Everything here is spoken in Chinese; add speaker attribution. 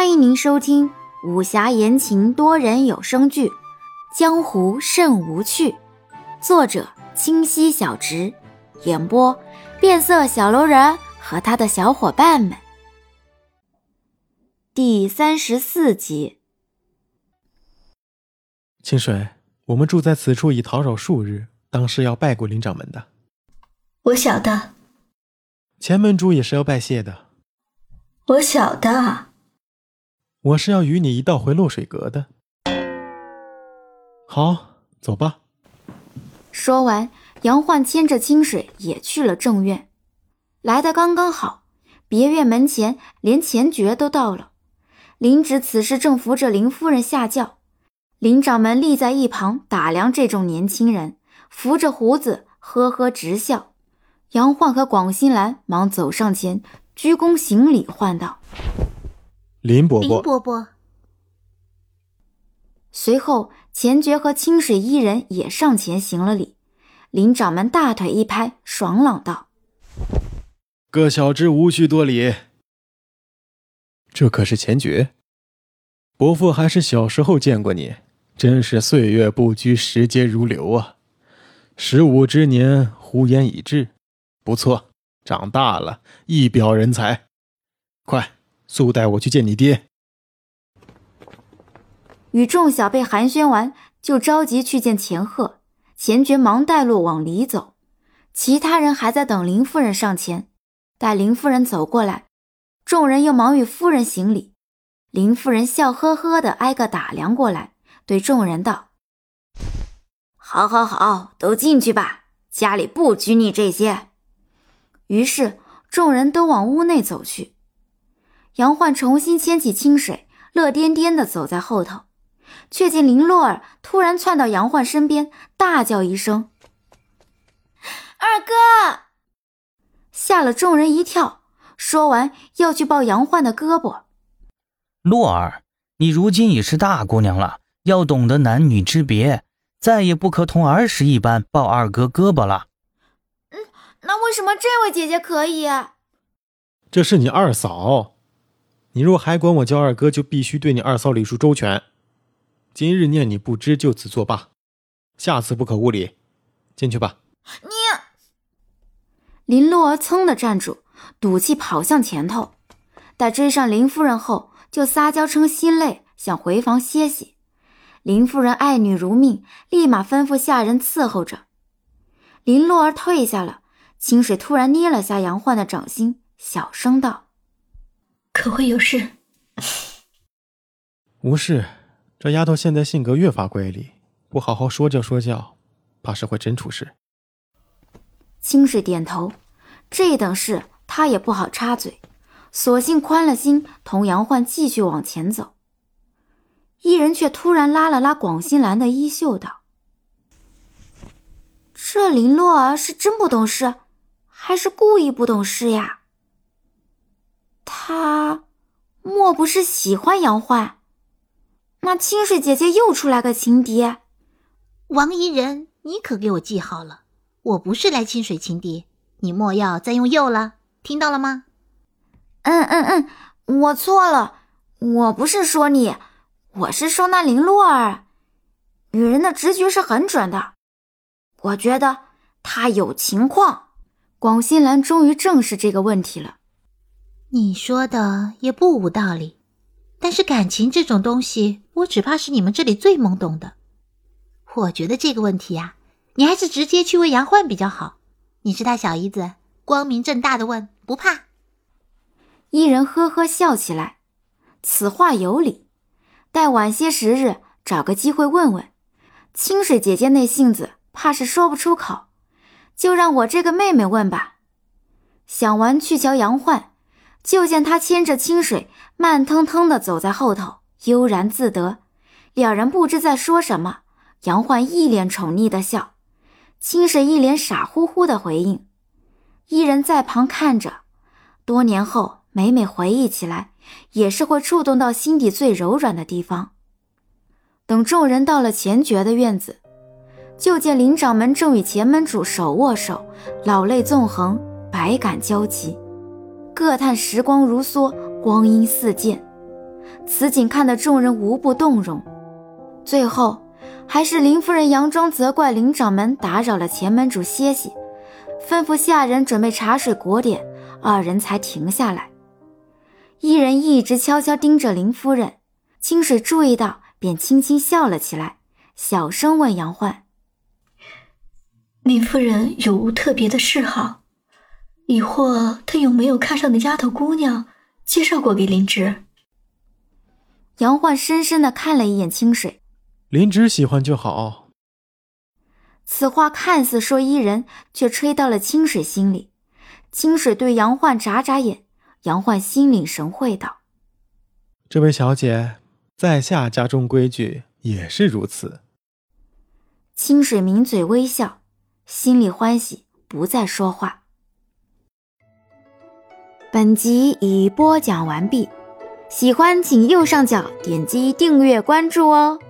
Speaker 1: 欢迎您收听武侠言情多人有声剧《江湖甚无趣》，作者清溪小直，演播变色小楼人和他的小伙伴们。第三十四集。
Speaker 2: 清水，我们住在此处已讨扰数日，当是要拜过林掌门的。
Speaker 3: 我晓得。
Speaker 2: 前门主也是要拜谢的。
Speaker 3: 我晓得。
Speaker 2: 我是要与你一道回落水阁的。好，走吧。
Speaker 1: 说完，杨焕牵着清水也去了正院。来的刚刚好，别院门前连前爵都到了。林芷此时正扶着林夫人下轿，林掌门立在一旁打量这众年轻人，扶着胡子，呵呵直笑。杨焕和广兴兰忙走上前，鞠躬行礼，唤道。
Speaker 2: 林伯伯，
Speaker 4: 林伯伯。
Speaker 1: 随后，钱爵和清水伊人也上前行了礼。林掌门大腿一拍，爽朗道：“
Speaker 2: 各小侄无需多礼。这可是钱爵，伯父还是小时候见过你，真是岁月不居，时节如流啊！十五之年，胡言已至，不错，长大了，一表人才。快！”速带我去见你爹。
Speaker 1: 与众小辈寒暄完，就着急去见钱鹤。钱爵忙带路往里走，其他人还在等林夫人上前。待林夫人走过来，众人又忙与夫人行礼。林夫人笑呵呵的挨个打量过来，对众人道：“好，好，好，都进去吧，家里不拘你这些。”于是众人都往屋内走去。杨焕重新牵起清水，乐颠颠地走在后头，却见林洛儿突然窜到杨焕身边，大叫一声：“二哥！”吓了众人一跳。说完，要去抱杨焕的胳膊。
Speaker 5: 洛儿，你如今已是大姑娘了，要懂得男女之别，再也不可同儿时一般抱二哥胳膊了。
Speaker 1: 嗯，那为什么这位姐姐可以？
Speaker 2: 这是你二嫂。你若还管我叫二哥，就必须对你二嫂礼数周全。今日念你不知，就此作罢，下次不可无礼。进去吧。
Speaker 1: 你，林洛儿噌的站住，赌气跑向前头。待追上林夫人后，就撒娇称心累，想回房歇息。林夫人爱女如命，立马吩咐下人伺候着。林洛儿退下了，清水突然捏了下杨焕的掌心，小声道。
Speaker 3: 可会有事？
Speaker 2: 无事。这丫头现在性格越发乖戾，不好好说教说教，怕是会真出事。
Speaker 1: 清水点头，这等事他也不好插嘴，索性宽了心，同杨焕继续往前走。一人却突然拉了拉广心兰的衣袖，道：“这林洛儿是真不懂事，还是故意不懂事呀？”他莫不是喜欢杨焕？那清水姐姐又出来个情敌。
Speaker 4: 王怡人，你可给我记好了，我不是来清水情敌，你莫要再用又了，听到了吗？
Speaker 1: 嗯嗯嗯，我错了，我不是说你，我是说那林洛儿。女人的直觉是很准的，我觉得她有情况。广新兰终于正视这个问题了。
Speaker 4: 你说的也不无道理，但是感情这种东西，我只怕是你们这里最懵懂的。我觉得这个问题呀，你还是直接去问杨焕比较好。你是他小姨子，光明正大的问，不怕。
Speaker 1: 一人呵呵笑起来，此话有理。待晚些时日，找个机会问问。清水姐姐那性子，怕是说不出口，就让我这个妹妹问吧。想完去瞧杨焕。就见他牵着清水，慢腾腾地走在后头，悠然自得。两人不知在说什么。杨焕一脸宠溺的笑，清水一脸傻乎乎的回应。一人在旁看着，多年后每每回忆起来，也是会触动到心底最柔软的地方。等众人到了钱爵的院子，就见林掌门正与前门主手握手，老泪纵横，百感交集。各叹时光如梭，光阴似箭。此景看得众人无不动容。最后，还是林夫人佯装责怪林掌门打扰了前门主歇息，吩咐下人准备茶水果点，二人才停下来。一人一直悄悄盯着林夫人，清水注意到，便轻轻笑了起来，小声问杨焕：“
Speaker 3: 林夫人有无特别的嗜好？亦或她有没有看上的丫头姑娘介绍过给林芝？”
Speaker 1: 杨焕深深的看了一眼清水，
Speaker 2: 林芝喜欢就好。
Speaker 1: 此话看似说伊人，却吹到了清水心里。清水对杨焕眨眨眼。杨焕心领神会道：“
Speaker 2: 这位小姐，在下家中规矩也是如此。”
Speaker 1: 清水抿嘴微笑，心里欢喜，不再说话。本集已播讲完毕，喜欢请右上角点击订阅关注哦。